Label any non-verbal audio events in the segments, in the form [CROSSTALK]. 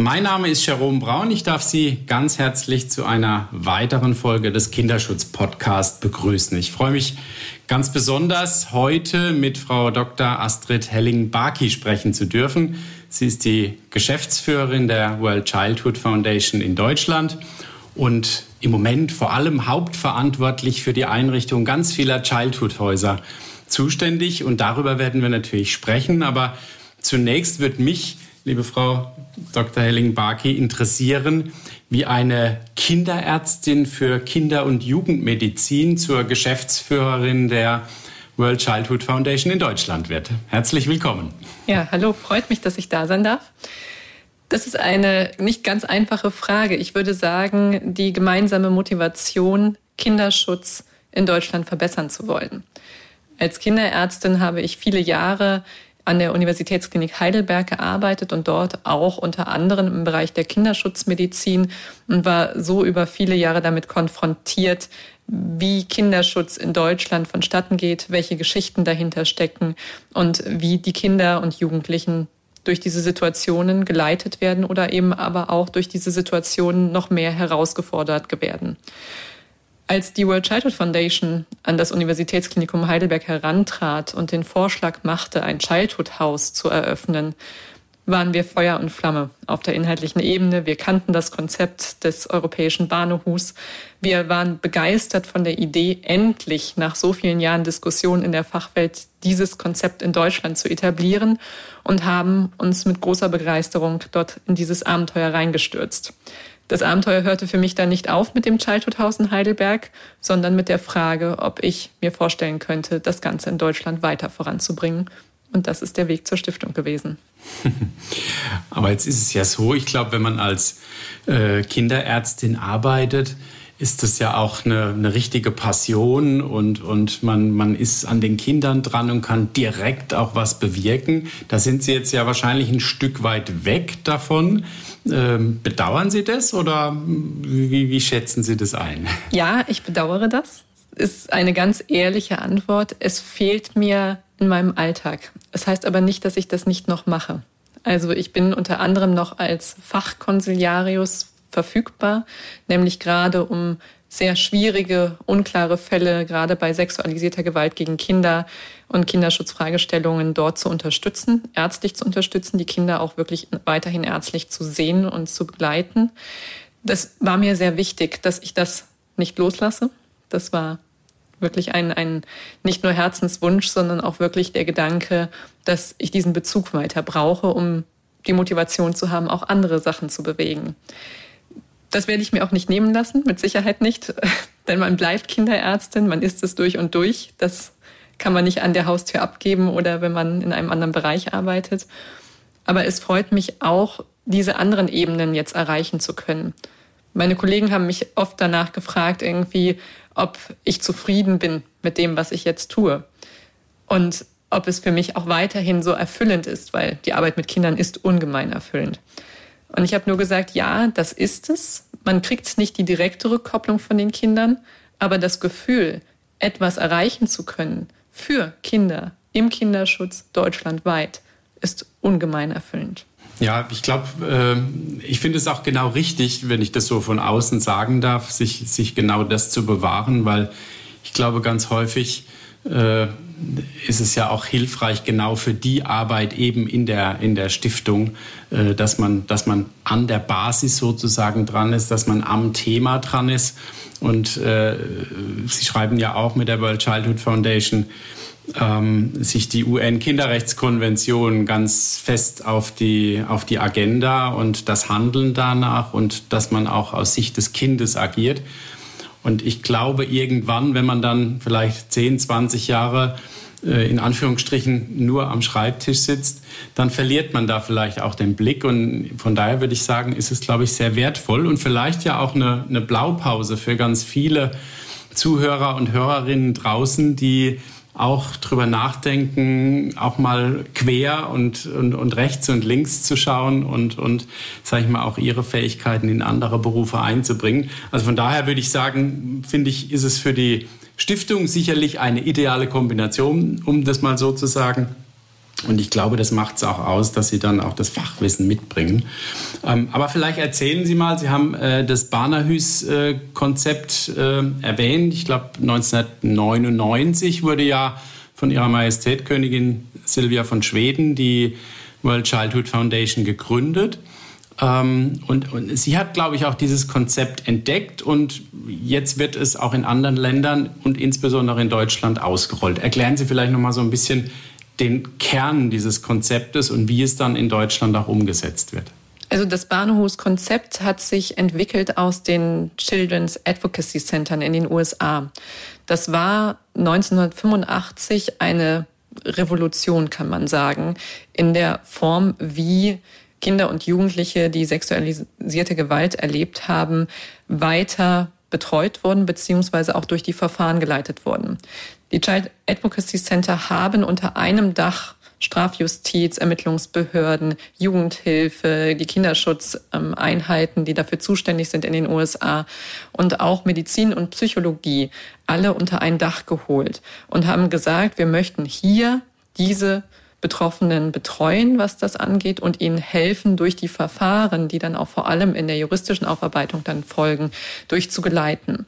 Mein Name ist Jerome Braun. Ich darf Sie ganz herzlich zu einer weiteren Folge des Kinderschutz Podcast begrüßen. Ich freue mich ganz besonders, heute mit Frau Dr. Astrid Helling-Barki sprechen zu dürfen. Sie ist die Geschäftsführerin der World Childhood Foundation in Deutschland und im Moment vor allem hauptverantwortlich für die Einrichtung ganz vieler Childhood-Häuser zuständig. Und darüber werden wir natürlich sprechen. Aber zunächst wird mich liebe Frau Dr. Helling-Barki, interessieren, wie eine Kinderärztin für Kinder- und Jugendmedizin zur Geschäftsführerin der World Childhood Foundation in Deutschland wird. Herzlich willkommen. Ja, hallo, freut mich, dass ich da sein darf. Das ist eine nicht ganz einfache Frage. Ich würde sagen, die gemeinsame Motivation, Kinderschutz in Deutschland verbessern zu wollen. Als Kinderärztin habe ich viele Jahre an der Universitätsklinik Heidelberg gearbeitet und dort auch unter anderem im Bereich der Kinderschutzmedizin und war so über viele Jahre damit konfrontiert, wie Kinderschutz in Deutschland vonstatten geht, welche Geschichten dahinter stecken und wie die Kinder und Jugendlichen durch diese Situationen geleitet werden oder eben aber auch durch diese Situationen noch mehr herausgefordert werden. Als die World Childhood Foundation an das Universitätsklinikum Heidelberg herantrat und den Vorschlag machte, ein Childhood House zu eröffnen, waren wir Feuer und Flamme auf der inhaltlichen Ebene. Wir kannten das Konzept des europäischen Bahnhofs. Wir waren begeistert von der Idee, endlich nach so vielen Jahren Diskussion in der Fachwelt dieses Konzept in Deutschland zu etablieren und haben uns mit großer Begeisterung dort in dieses Abenteuer reingestürzt. Das Abenteuer hörte für mich dann nicht auf mit dem Childhood House in Heidelberg, sondern mit der Frage, ob ich mir vorstellen könnte, das Ganze in Deutschland weiter voranzubringen. Und das ist der Weg zur Stiftung gewesen. [LAUGHS] Aber jetzt ist es ja so, ich glaube, wenn man als äh, Kinderärztin arbeitet, ist das ja auch eine, eine richtige Passion und, und man, man ist an den Kindern dran und kann direkt auch was bewirken. Da sind Sie jetzt ja wahrscheinlich ein Stück weit weg davon. Ähm, bedauern Sie das oder wie, wie schätzen Sie das ein? [LAUGHS] Ja, ich bedauere das. Ist eine ganz ehrliche Antwort. Es fehlt mir in meinem Alltag. Es das heißt aber nicht, dass ich das nicht noch mache. Also ich bin unter anderem noch als Fachkonsiliarius verfügbar, nämlich gerade um sehr schwierige, unklare Fälle, gerade bei sexualisierter Gewalt gegen Kinder und Kinderschutzfragestellungen dort zu unterstützen, ärztlich zu unterstützen, die Kinder auch wirklich weiterhin ärztlich zu sehen und zu begleiten. Das war mir sehr wichtig, dass ich das nicht loslasse. Das war wirklich ein, ein nicht nur Herzenswunsch, sondern auch wirklich der Gedanke, dass ich diesen Bezug weiter brauche, um die Motivation zu haben, auch andere Sachen zu bewegen. Das werde ich mir auch nicht nehmen lassen, mit Sicherheit nicht, [LAUGHS] denn man bleibt Kinderärztin, man ist es durch und durch. Das kann man nicht an der Haustür abgeben oder wenn man in einem anderen Bereich arbeitet. Aber es freut mich auch, diese anderen Ebenen jetzt erreichen zu können. Meine Kollegen haben mich oft danach gefragt, irgendwie, ob ich zufrieden bin mit dem, was ich jetzt tue. Und ob es für mich auch weiterhin so erfüllend ist, weil die Arbeit mit Kindern ist ungemein erfüllend. Und ich habe nur gesagt, ja, das ist es. Man kriegt nicht die direkte Rückkopplung von den Kindern, aber das Gefühl, etwas erreichen zu können für Kinder im Kinderschutz deutschlandweit, ist ungemein erfüllend. Ja, ich glaube, äh, ich finde es auch genau richtig, wenn ich das so von außen sagen darf, sich, sich genau das zu bewahren, weil ich glaube, ganz häufig äh, ist es ja auch hilfreich, genau für die Arbeit eben in der, in der Stiftung, äh, dass, man, dass man an der Basis sozusagen dran ist, dass man am Thema dran ist. Und äh, Sie schreiben ja auch mit der World Childhood Foundation, ähm, sich die UN-Kinderrechtskonvention ganz fest auf die, auf die Agenda und das Handeln danach und dass man auch aus Sicht des Kindes agiert. Und ich glaube, irgendwann, wenn man dann vielleicht 10, 20 Jahre äh, in Anführungsstrichen nur am Schreibtisch sitzt, dann verliert man da vielleicht auch den Blick. Und von daher würde ich sagen, ist es, glaube ich, sehr wertvoll und vielleicht ja auch eine, eine Blaupause für ganz viele Zuhörer und Hörerinnen draußen, die auch drüber nachdenken, auch mal quer und, und, und rechts und links zu schauen und, und sage ich mal, auch ihre Fähigkeiten in andere Berufe einzubringen. Also von daher würde ich sagen, finde ich, ist es für die Stiftung sicherlich eine ideale Kombination, um das mal so zu sagen. Und ich glaube, das macht es auch aus, dass Sie dann auch das Fachwissen mitbringen. Ähm, aber vielleicht erzählen Sie mal, Sie haben äh, das Barnerhüs-Konzept äh, äh, erwähnt. Ich glaube, 1999 wurde ja von Ihrer Majestät Königin Silvia von Schweden die World Childhood Foundation gegründet. Ähm, und, und sie hat, glaube ich, auch dieses Konzept entdeckt und jetzt wird es auch in anderen Ländern und insbesondere in Deutschland ausgerollt. Erklären Sie vielleicht noch mal so ein bisschen, den Kern dieses Konzeptes und wie es dann in Deutschland auch umgesetzt wird? Also das Bahnhofskonzept hat sich entwickelt aus den Children's Advocacy Centern in den USA. Das war 1985 eine Revolution, kann man sagen, in der Form, wie Kinder und Jugendliche, die sexualisierte Gewalt erlebt haben, weiter betreut wurden, beziehungsweise auch durch die Verfahren geleitet wurden. Die Child Advocacy Center haben unter einem Dach Strafjustiz, Ermittlungsbehörden, Jugendhilfe, die Kinderschutzeinheiten, die dafür zuständig sind in den USA und auch Medizin und Psychologie alle unter ein Dach geholt und haben gesagt, wir möchten hier diese Betroffenen betreuen, was das angeht und ihnen helfen, durch die Verfahren, die dann auch vor allem in der juristischen Aufarbeitung dann folgen, durchzugeleiten.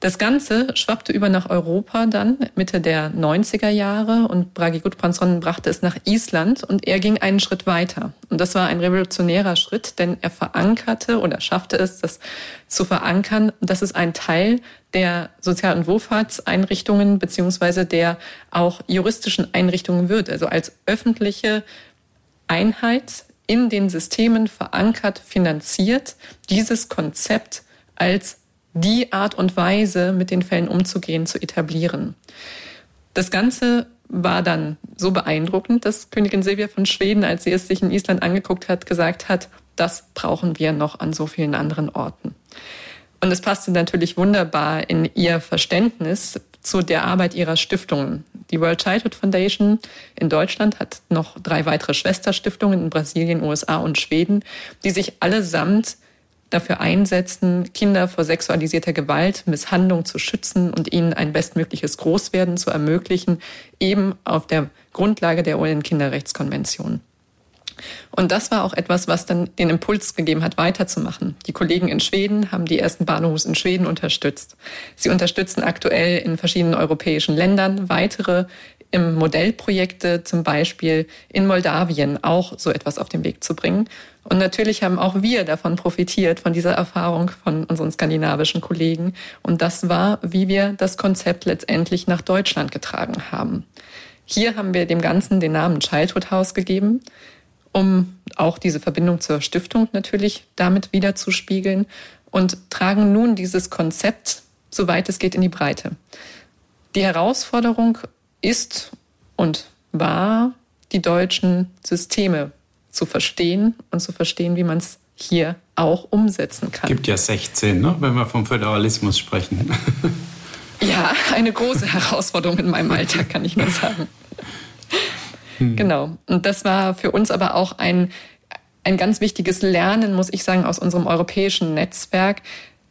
Das Ganze schwappte über nach Europa dann Mitte der 90er Jahre. Und Bragi Gudbrandsson brachte es nach Island und er ging einen Schritt weiter. Und das war ein revolutionärer Schritt, denn er verankerte oder schaffte es, das zu verankern, dass es ein Teil der Sozial- und Wohlfahrtseinrichtungen beziehungsweise der auch juristischen Einrichtungen wird, also als öffentliche Einheit in den Systemen verankert, finanziert, dieses Konzept als die Art und Weise, mit den Fällen umzugehen, zu etablieren. Das Ganze war dann so beeindruckend, dass Königin Silvia von Schweden, als sie es sich in Island angeguckt hat, gesagt hat, das brauchen wir noch an so vielen anderen Orten. Und es passte natürlich wunderbar in ihr Verständnis zu der Arbeit ihrer Stiftungen. Die World Childhood Foundation in Deutschland hat noch drei weitere Schwesterstiftungen in Brasilien, USA und Schweden, die sich allesamt dafür einsetzen, Kinder vor sexualisierter Gewalt, Misshandlung zu schützen und ihnen ein bestmögliches Großwerden zu ermöglichen, eben auf der Grundlage der UN-Kinderrechtskonvention. Und das war auch etwas, was dann den Impuls gegeben hat, weiterzumachen. Die Kollegen in Schweden haben die ersten Bahnhofs in Schweden unterstützt. Sie unterstützen aktuell in verschiedenen europäischen Ländern weitere im Modellprojekte, zum Beispiel in Moldawien, auch so etwas auf den Weg zu bringen. Und natürlich haben auch wir davon profitiert, von dieser Erfahrung von unseren skandinavischen Kollegen. Und das war, wie wir das Konzept letztendlich nach Deutschland getragen haben. Hier haben wir dem Ganzen den Namen Childhood House gegeben, um auch diese Verbindung zur Stiftung natürlich damit wieder zu spiegeln und tragen nun dieses Konzept, soweit es geht, in die Breite. Die Herausforderung ist und war, die deutschen Systeme zu verstehen und zu verstehen, wie man es hier auch umsetzen kann. Es gibt ja 16, ne? wenn wir vom Föderalismus sprechen. [LAUGHS] ja, eine große Herausforderung in meinem Alltag, kann ich nur sagen. Hm. Genau. Und das war für uns aber auch ein, ein ganz wichtiges Lernen, muss ich sagen, aus unserem europäischen Netzwerk,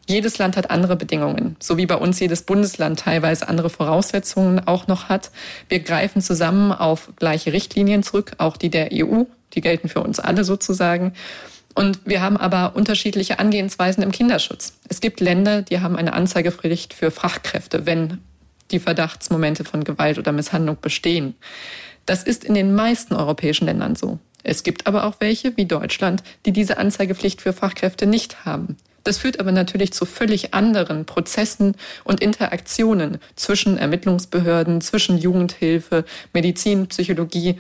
jedes Land hat andere Bedingungen, so wie bei uns jedes Bundesland teilweise andere Voraussetzungen auch noch hat. Wir greifen zusammen auf gleiche Richtlinien zurück, auch die der EU, die gelten für uns alle sozusagen. Und wir haben aber unterschiedliche Angehensweisen im Kinderschutz. Es gibt Länder, die haben eine Anzeigepflicht für Fachkräfte, wenn die Verdachtsmomente von Gewalt oder Misshandlung bestehen. Das ist in den meisten europäischen Ländern so. Es gibt aber auch welche, wie Deutschland, die diese Anzeigepflicht für Fachkräfte nicht haben. Das führt aber natürlich zu völlig anderen Prozessen und Interaktionen zwischen Ermittlungsbehörden, zwischen Jugendhilfe, Medizin, Psychologie.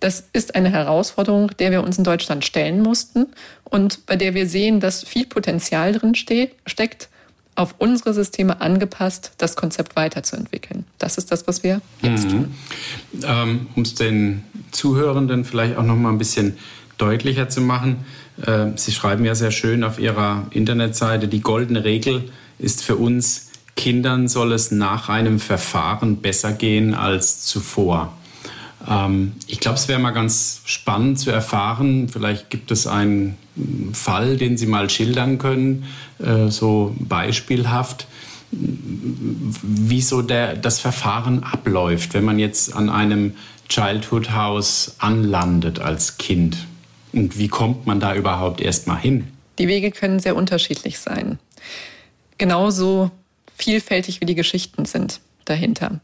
Das ist eine Herausforderung, der wir uns in Deutschland stellen mussten und bei der wir sehen, dass viel Potenzial drin steckt, auf unsere Systeme angepasst, das Konzept weiterzuentwickeln. Das ist das, was wir jetzt mhm. tun. Ähm, um es den Zuhörenden vielleicht auch noch mal ein bisschen deutlicher zu machen. Äh, Sie schreiben ja sehr schön auf Ihrer Internetseite, die goldene Regel ist für uns Kindern soll es nach einem Verfahren besser gehen als zuvor. Ähm, ich glaube, es wäre mal ganz spannend zu erfahren. Vielleicht gibt es einen Fall, den Sie mal schildern können, äh, so beispielhaft, wie so der, das Verfahren abläuft, wenn man jetzt an einem Childhood House anlandet als Kind. Und wie kommt man da überhaupt erst mal hin? Die Wege können sehr unterschiedlich sein. Genauso vielfältig wie die Geschichten sind dahinter.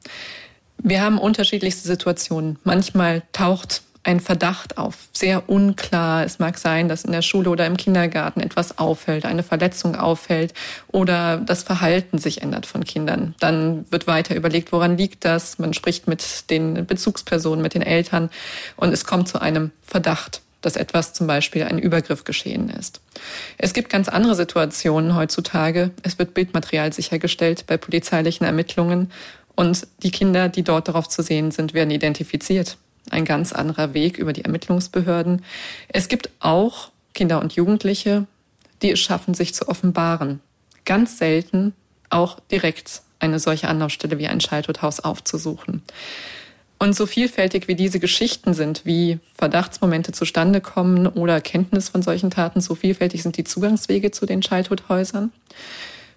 Wir haben unterschiedlichste Situationen. Manchmal taucht ein Verdacht auf, sehr unklar. Es mag sein, dass in der Schule oder im Kindergarten etwas auffällt, eine Verletzung auffällt oder das Verhalten sich ändert von Kindern. Dann wird weiter überlegt, woran liegt das? Man spricht mit den Bezugspersonen, mit den Eltern und es kommt zu einem Verdacht dass etwas zum Beispiel ein Übergriff geschehen ist. Es gibt ganz andere Situationen heutzutage. Es wird Bildmaterial sichergestellt bei polizeilichen Ermittlungen und die Kinder, die dort darauf zu sehen sind, werden identifiziert. Ein ganz anderer Weg über die Ermittlungsbehörden. Es gibt auch Kinder und Jugendliche, die es schaffen, sich zu offenbaren. Ganz selten auch direkt eine solche Anlaufstelle wie ein Schalltodhaus aufzusuchen. Und so vielfältig wie diese Geschichten sind, wie Verdachtsmomente zustande kommen oder Kenntnis von solchen Taten, so vielfältig sind die Zugangswege zu den Childhood-Häusern.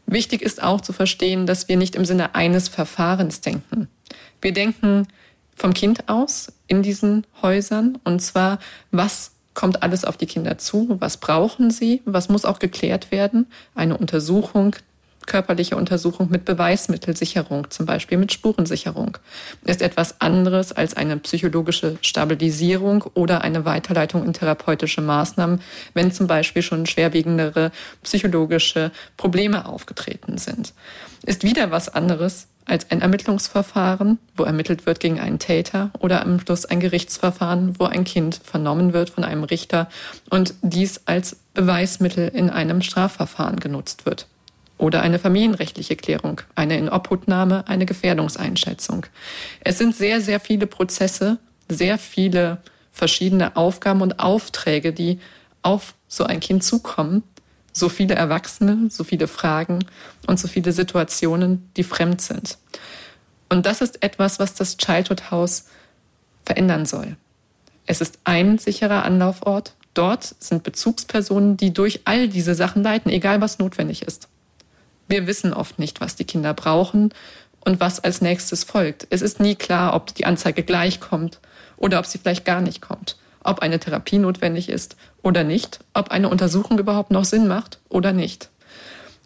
Wichtig ist auch zu verstehen, dass wir nicht im Sinne eines Verfahrens denken. Wir denken vom Kind aus in diesen Häusern und zwar, was kommt alles auf die Kinder zu, was brauchen sie, was muss auch geklärt werden, eine Untersuchung körperliche Untersuchung mit Beweismittelsicherung, zum Beispiel mit Spurensicherung, ist etwas anderes als eine psychologische Stabilisierung oder eine Weiterleitung in therapeutische Maßnahmen, wenn zum Beispiel schon schwerwiegendere psychologische Probleme aufgetreten sind. Ist wieder was anderes als ein Ermittlungsverfahren, wo ermittelt wird gegen einen Täter oder am Schluss ein Gerichtsverfahren, wo ein Kind vernommen wird von einem Richter und dies als Beweismittel in einem Strafverfahren genutzt wird oder eine familienrechtliche Klärung, eine Inobhutnahme, eine Gefährdungseinschätzung. Es sind sehr, sehr viele Prozesse, sehr viele verschiedene Aufgaben und Aufträge, die auf so ein Kind zukommen. So viele Erwachsene, so viele Fragen und so viele Situationen, die fremd sind. Und das ist etwas, was das Childhood House verändern soll. Es ist ein sicherer Anlaufort. Dort sind Bezugspersonen, die durch all diese Sachen leiten, egal was notwendig ist. Wir wissen oft nicht, was die Kinder brauchen und was als nächstes folgt. Es ist nie klar, ob die Anzeige gleich kommt oder ob sie vielleicht gar nicht kommt, ob eine Therapie notwendig ist oder nicht, ob eine Untersuchung überhaupt noch Sinn macht oder nicht.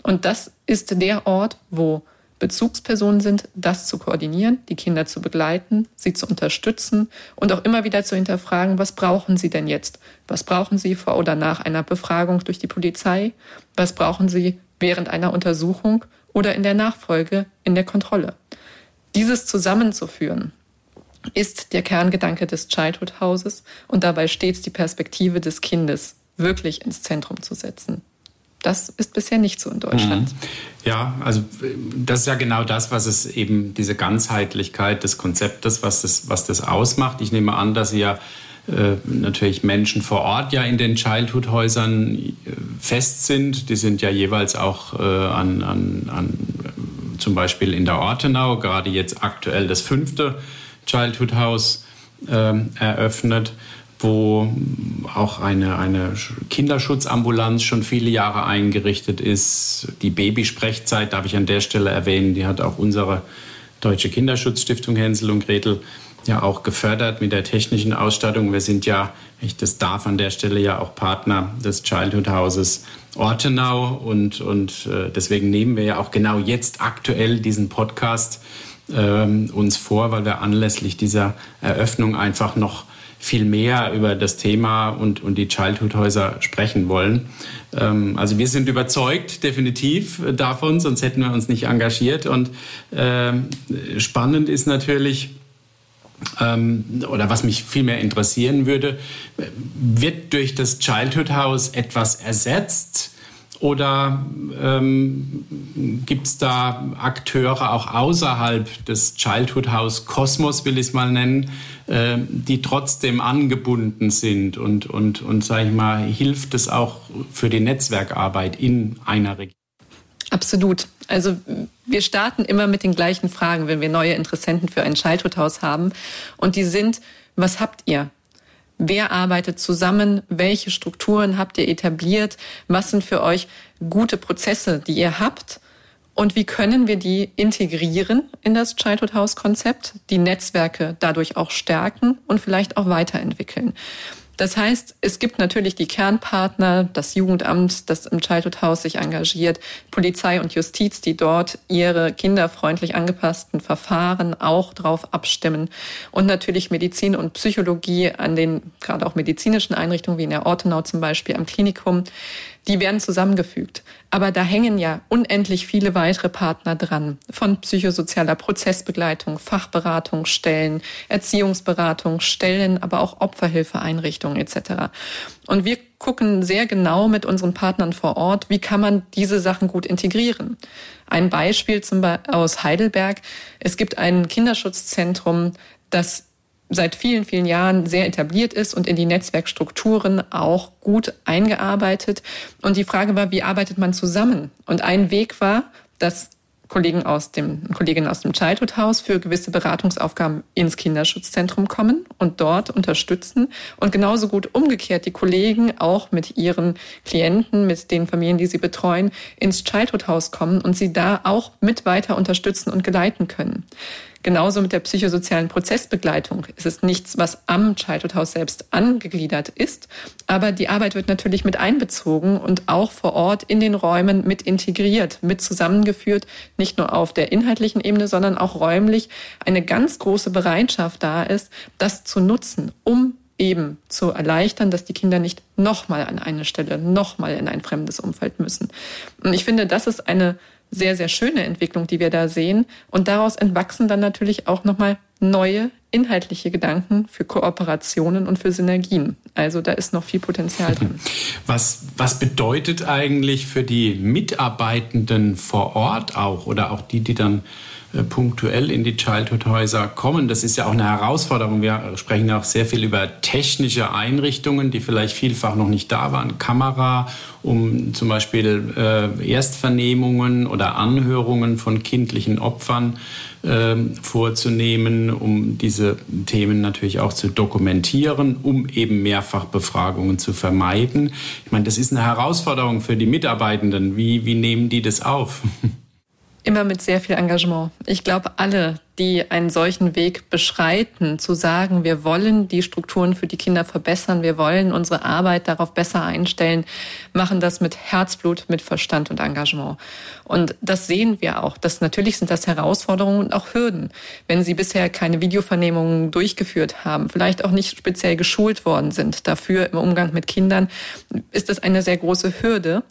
Und das ist der Ort, wo Bezugspersonen sind, das zu koordinieren, die Kinder zu begleiten, sie zu unterstützen und auch immer wieder zu hinterfragen, was brauchen sie denn jetzt? Was brauchen sie vor oder nach einer Befragung durch die Polizei? Was brauchen sie während einer Untersuchung oder in der Nachfolge in der Kontrolle. Dieses zusammenzuführen ist der Kerngedanke des Childhood Houses und dabei stets die Perspektive des Kindes wirklich ins Zentrum zu setzen. Das ist bisher nicht so in Deutschland. Mhm. Ja, also das ist ja genau das, was es eben diese Ganzheitlichkeit des Konzeptes, was das, was das ausmacht. Ich nehme an, dass Sie ja äh, natürlich Menschen vor Ort ja in den Childhood-Häusern äh, fest sind. Die sind ja jeweils auch äh, an, an, an, zum Beispiel in der Ortenau, gerade jetzt aktuell das fünfte Childhood-Haus äh, eröffnet wo auch eine, eine Kinderschutzambulanz schon viele Jahre eingerichtet ist. Die Babysprechzeit darf ich an der Stelle erwähnen, die hat auch unsere Deutsche Kinderschutzstiftung Hänsel und Gretel ja auch gefördert mit der technischen Ausstattung. Wir sind ja, ich das darf an der Stelle ja auch Partner des Childhood Houses Ortenau und, und äh, deswegen nehmen wir ja auch genau jetzt aktuell diesen Podcast ähm, uns vor, weil wir anlässlich dieser Eröffnung einfach noch viel mehr über das Thema und, und die Childhood-Häuser sprechen wollen. Ähm, also wir sind überzeugt definitiv davon, sonst hätten wir uns nicht engagiert. Und äh, spannend ist natürlich, ähm, oder was mich viel mehr interessieren würde, wird durch das Childhood House etwas ersetzt? Oder ähm, gibt es da Akteure auch außerhalb des Childhood House Kosmos, will ich es mal nennen, äh, die trotzdem angebunden sind und, und, und sage ich mal, hilft es auch für die Netzwerkarbeit in einer Region? Absolut. Also wir starten immer mit den gleichen Fragen, wenn wir neue Interessenten für ein Childhood-Haus haben. Und die sind, was habt ihr? Wer arbeitet zusammen? Welche Strukturen habt ihr etabliert? Was sind für euch gute Prozesse, die ihr habt? Und wie können wir die integrieren in das Childhood House Konzept, die Netzwerke dadurch auch stärken und vielleicht auch weiterentwickeln? Das heißt, es gibt natürlich die Kernpartner, das Jugendamt, das im Childhood House sich engagiert, Polizei und Justiz, die dort ihre kinderfreundlich angepassten Verfahren auch drauf abstimmen. Und natürlich Medizin und Psychologie an den gerade auch medizinischen Einrichtungen wie in der Ortenau zum Beispiel am Klinikum die werden zusammengefügt. Aber da hängen ja unendlich viele weitere Partner dran. Von psychosozialer Prozessbegleitung, Fachberatung, Stellen, Erziehungsberatung, Stellen, aber auch Opferhilfeeinrichtungen etc. Und wir gucken sehr genau mit unseren Partnern vor Ort, wie kann man diese Sachen gut integrieren. Ein Beispiel zum Beispiel aus Heidelberg. Es gibt ein Kinderschutzzentrum, das seit vielen, vielen Jahren sehr etabliert ist und in die Netzwerkstrukturen auch gut eingearbeitet. Und die Frage war, wie arbeitet man zusammen? Und ein Weg war, dass Kollegen aus dem, Kolleginnen aus dem Childhood House für gewisse Beratungsaufgaben ins Kinderschutzzentrum kommen und dort unterstützen und genauso gut umgekehrt die Kollegen auch mit ihren Klienten, mit den Familien, die sie betreuen, ins Childhood House kommen und sie da auch mit weiter unterstützen und geleiten können. Genauso mit der psychosozialen Prozessbegleitung. Es ist nichts, was am Childhood House selbst angegliedert ist, aber die Arbeit wird natürlich mit einbezogen und auch vor Ort in den Räumen mit integriert, mit zusammengeführt, nicht nur auf der inhaltlichen Ebene, sondern auch räumlich eine ganz große Bereitschaft da ist, das zu nutzen, um eben zu erleichtern, dass die Kinder nicht nochmal an eine Stelle, nochmal in ein fremdes Umfeld müssen. Und ich finde, das ist eine sehr, sehr schöne Entwicklung, die wir da sehen. Und daraus entwachsen dann natürlich auch nochmal neue inhaltliche Gedanken für Kooperationen und für Synergien. Also da ist noch viel Potenzial drin. Was, was bedeutet eigentlich für die Mitarbeitenden vor Ort auch oder auch die, die dann äh, punktuell in die Childhood-Häuser kommen. Das ist ja auch eine Herausforderung. Wir sprechen auch sehr viel über technische Einrichtungen, die vielleicht vielfach noch nicht da waren. Kamera, um zum Beispiel äh, Erstvernehmungen oder Anhörungen von kindlichen Opfern äh, vorzunehmen, um diese Themen natürlich auch zu dokumentieren, um eben Mehrfachbefragungen zu vermeiden. Ich meine, das ist eine Herausforderung für die Mitarbeitenden. Wie, wie nehmen die das auf? [LAUGHS] Immer mit sehr viel Engagement. Ich glaube, alle, die einen solchen Weg beschreiten, zu sagen, wir wollen die Strukturen für die Kinder verbessern, wir wollen unsere Arbeit darauf besser einstellen, machen das mit Herzblut, mit Verstand und Engagement. Und das sehen wir auch. Das, natürlich sind das Herausforderungen und auch Hürden. Wenn Sie bisher keine Videovernehmungen durchgeführt haben, vielleicht auch nicht speziell geschult worden sind dafür im Umgang mit Kindern, ist das eine sehr große Hürde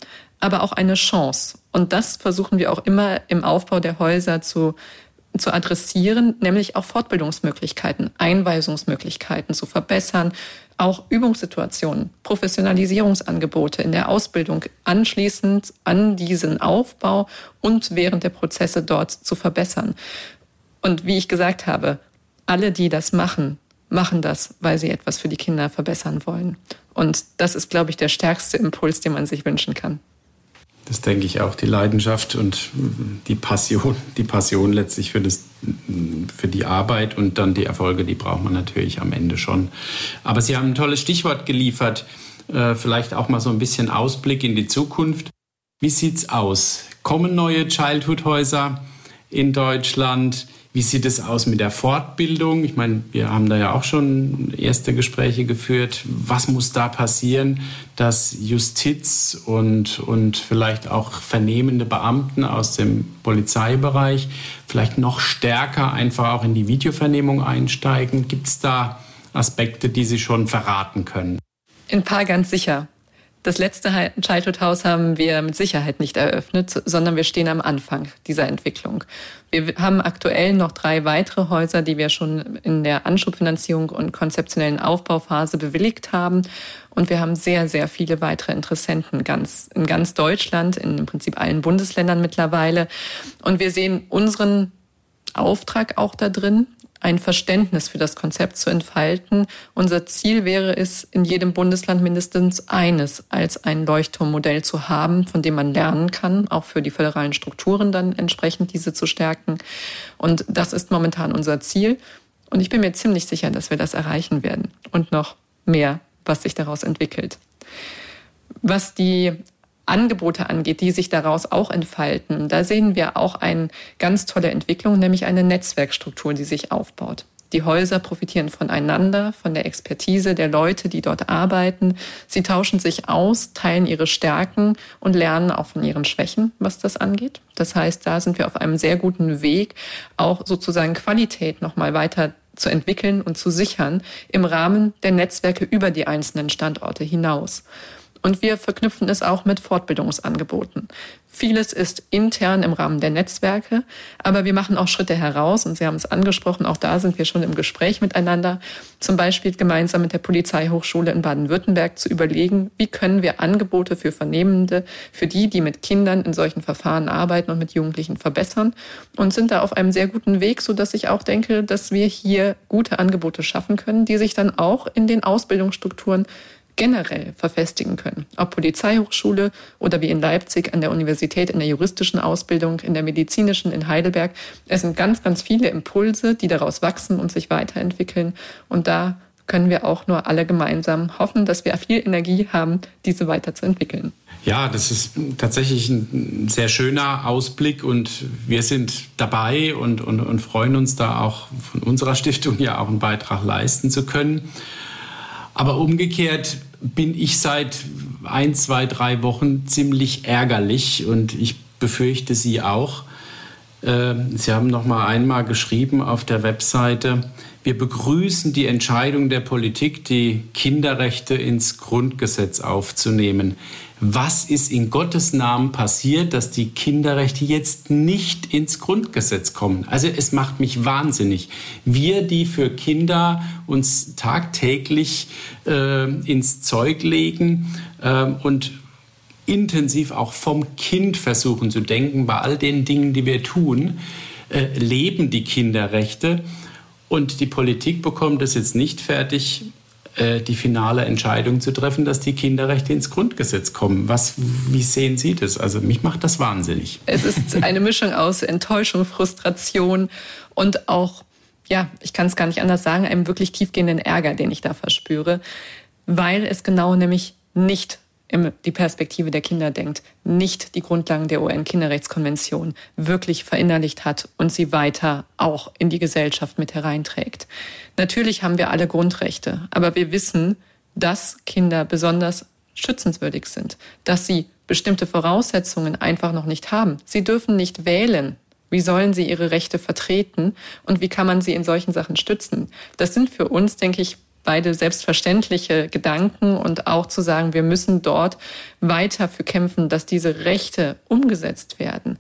aber auch eine Chance. Und das versuchen wir auch immer im Aufbau der Häuser zu, zu adressieren, nämlich auch Fortbildungsmöglichkeiten, Einweisungsmöglichkeiten zu verbessern, auch Übungssituationen, Professionalisierungsangebote in der Ausbildung anschließend an diesen Aufbau und während der Prozesse dort zu verbessern. Und wie ich gesagt habe, alle, die das machen, machen das, weil sie etwas für die Kinder verbessern wollen. Und das ist, glaube ich, der stärkste Impuls, den man sich wünschen kann. Das denke ich auch, die Leidenschaft und die Passion, die Passion letztlich für, das, für die Arbeit und dann die Erfolge, die braucht man natürlich am Ende schon. Aber Sie haben ein tolles Stichwort geliefert, äh, vielleicht auch mal so ein bisschen Ausblick in die Zukunft. Wie sieht's aus? Kommen neue Childhood-Häuser in Deutschland? Wie sieht es aus mit der Fortbildung? Ich meine, wir haben da ja auch schon erste Gespräche geführt. Was muss da passieren, dass Justiz und, und vielleicht auch vernehmende Beamten aus dem Polizeibereich vielleicht noch stärker einfach auch in die Videovernehmung einsteigen? Gibt es da Aspekte, die Sie schon verraten können? Ein paar ganz sicher. Das letzte Childhood House haben wir mit Sicherheit nicht eröffnet, sondern wir stehen am Anfang dieser Entwicklung. Wir haben aktuell noch drei weitere Häuser, die wir schon in der Anschubfinanzierung und konzeptionellen Aufbauphase bewilligt haben. Und wir haben sehr, sehr viele weitere Interessenten ganz, in ganz Deutschland, in im Prinzip allen Bundesländern mittlerweile. Und wir sehen unseren Auftrag auch da drin, ein Verständnis für das Konzept zu entfalten. Unser Ziel wäre es, in jedem Bundesland mindestens eines als ein Leuchtturmmodell zu haben, von dem man lernen kann, auch für die föderalen Strukturen dann entsprechend diese zu stärken. Und das ist momentan unser Ziel. Und ich bin mir ziemlich sicher, dass wir das erreichen werden und noch mehr, was sich daraus entwickelt. Was die Angebote angeht, die sich daraus auch entfalten, da sehen wir auch eine ganz tolle Entwicklung, nämlich eine Netzwerkstruktur, die sich aufbaut. Die Häuser profitieren voneinander, von der Expertise der Leute, die dort arbeiten. Sie tauschen sich aus, teilen ihre Stärken und lernen auch von ihren Schwächen, was das angeht. Das heißt, da sind wir auf einem sehr guten Weg, auch sozusagen Qualität nochmal weiter zu entwickeln und zu sichern im Rahmen der Netzwerke über die einzelnen Standorte hinaus. Und wir verknüpfen es auch mit Fortbildungsangeboten. Vieles ist intern im Rahmen der Netzwerke, aber wir machen auch Schritte heraus und Sie haben es angesprochen, auch da sind wir schon im Gespräch miteinander, zum Beispiel gemeinsam mit der Polizeihochschule in Baden-Württemberg zu überlegen, wie können wir Angebote für Vernehmende, für die, die mit Kindern in solchen Verfahren arbeiten und mit Jugendlichen verbessern und sind da auf einem sehr guten Weg, so dass ich auch denke, dass wir hier gute Angebote schaffen können, die sich dann auch in den Ausbildungsstrukturen generell verfestigen können. Ob Polizeihochschule oder wie in Leipzig an der Universität in der juristischen Ausbildung, in der medizinischen in Heidelberg. Es sind ganz, ganz viele Impulse, die daraus wachsen und sich weiterentwickeln. Und da können wir auch nur alle gemeinsam hoffen, dass wir viel Energie haben, diese weiterzuentwickeln. Ja, das ist tatsächlich ein sehr schöner Ausblick und wir sind dabei und, und, und freuen uns da auch von unserer Stiftung ja auch einen Beitrag leisten zu können. Aber umgekehrt bin ich seit ein, zwei, drei Wochen ziemlich ärgerlich und ich befürchte Sie auch. Ähm, Sie haben noch mal einmal geschrieben auf der Webseite, wir begrüßen die Entscheidung der Politik, die Kinderrechte ins Grundgesetz aufzunehmen. Was ist in Gottes Namen passiert, dass die Kinderrechte jetzt nicht ins Grundgesetz kommen? Also es macht mich wahnsinnig. Wir, die für Kinder uns tagtäglich äh, ins Zeug legen äh, und intensiv auch vom Kind versuchen zu denken, bei all den Dingen, die wir tun, äh, leben die Kinderrechte. Und die Politik bekommt es jetzt nicht fertig, die finale Entscheidung zu treffen, dass die Kinderrechte ins Grundgesetz kommen. Was, wie sehen Sie das? Also mich macht das wahnsinnig. Es ist eine Mischung aus Enttäuschung, Frustration und auch, ja, ich kann es gar nicht anders sagen, einem wirklich tiefgehenden Ärger, den ich da verspüre, weil es genau nämlich nicht die Perspektive der Kinder denkt, nicht die Grundlagen der UN-Kinderrechtskonvention wirklich verinnerlicht hat und sie weiter auch in die Gesellschaft mit hereinträgt. Natürlich haben wir alle Grundrechte, aber wir wissen, dass Kinder besonders schützenswürdig sind, dass sie bestimmte Voraussetzungen einfach noch nicht haben. Sie dürfen nicht wählen. Wie sollen sie ihre Rechte vertreten und wie kann man sie in solchen Sachen stützen? Das sind für uns, denke ich, beide selbstverständliche Gedanken und auch zu sagen, wir müssen dort weiter für kämpfen, dass diese Rechte umgesetzt werden.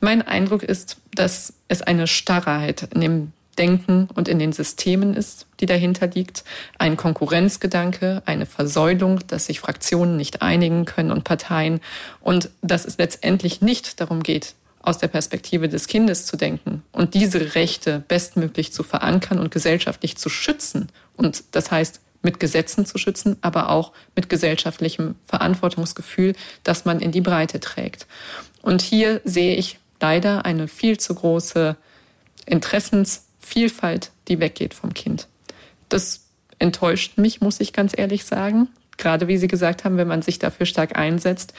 Mein Eindruck ist, dass es eine Starrheit in dem Denken und in den Systemen ist, die dahinter liegt. Ein Konkurrenzgedanke, eine Versäulung, dass sich Fraktionen nicht einigen können und Parteien und dass es letztendlich nicht darum geht, aus der Perspektive des Kindes zu denken und diese Rechte bestmöglich zu verankern und gesellschaftlich zu schützen. Und das heißt, mit Gesetzen zu schützen, aber auch mit gesellschaftlichem Verantwortungsgefühl, das man in die Breite trägt. Und hier sehe ich leider eine viel zu große Interessensvielfalt, die weggeht vom Kind. Das enttäuscht mich, muss ich ganz ehrlich sagen. Gerade wie Sie gesagt haben, wenn man sich dafür stark einsetzt.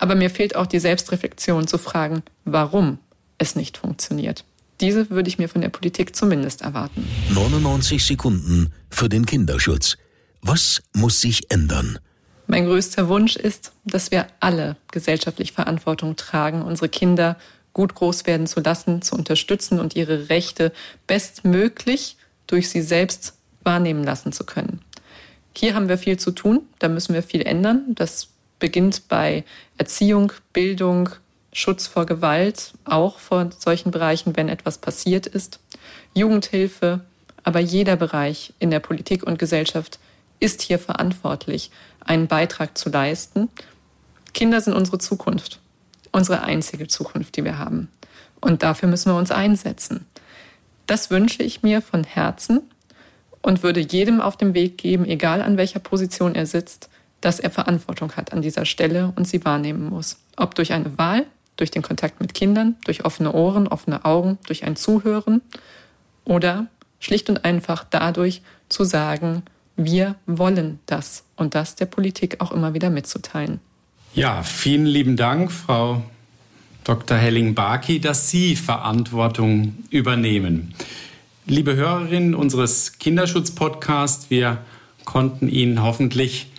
Aber mir fehlt auch die Selbstreflexion zu fragen, warum es nicht funktioniert. Diese würde ich mir von der Politik zumindest erwarten. 99 Sekunden für den Kinderschutz. Was muss sich ändern? Mein größter Wunsch ist, dass wir alle gesellschaftlich Verantwortung tragen, unsere Kinder gut groß werden zu lassen, zu unterstützen und ihre Rechte bestmöglich durch sie selbst wahrnehmen lassen zu können. Hier haben wir viel zu tun, da müssen wir viel ändern. Das beginnt bei Erziehung, Bildung, Schutz vor Gewalt, auch vor solchen Bereichen, wenn etwas passiert ist, Jugendhilfe, aber jeder Bereich in der Politik und Gesellschaft ist hier verantwortlich, einen Beitrag zu leisten. Kinder sind unsere Zukunft, unsere einzige Zukunft, die wir haben. Und dafür müssen wir uns einsetzen. Das wünsche ich mir von Herzen und würde jedem auf dem Weg geben, egal an welcher Position er sitzt, dass er Verantwortung hat an dieser Stelle und sie wahrnehmen muss. Ob durch eine Wahl, durch den Kontakt mit Kindern, durch offene Ohren, offene Augen, durch ein Zuhören oder schlicht und einfach dadurch zu sagen, wir wollen das und das der Politik auch immer wieder mitzuteilen. Ja, vielen lieben Dank, Frau Dr. Helling-Barki, dass Sie Verantwortung übernehmen. Liebe Hörerinnen unseres Kinderschutz-Podcasts, wir konnten Ihnen hoffentlich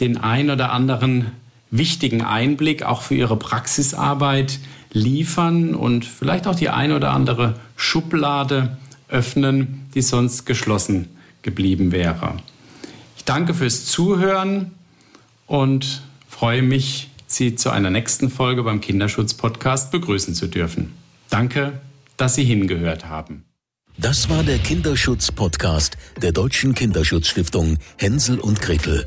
den ein oder anderen wichtigen Einblick auch für Ihre Praxisarbeit liefern und vielleicht auch die ein oder andere Schublade öffnen, die sonst geschlossen geblieben wäre. Ich danke fürs Zuhören und freue mich, Sie zu einer nächsten Folge beim Kinderschutz-Podcast begrüßen zu dürfen. Danke, dass Sie hingehört haben. Das war der Kinderschutz-Podcast der Deutschen Kinderschutzstiftung Hänsel und Gretel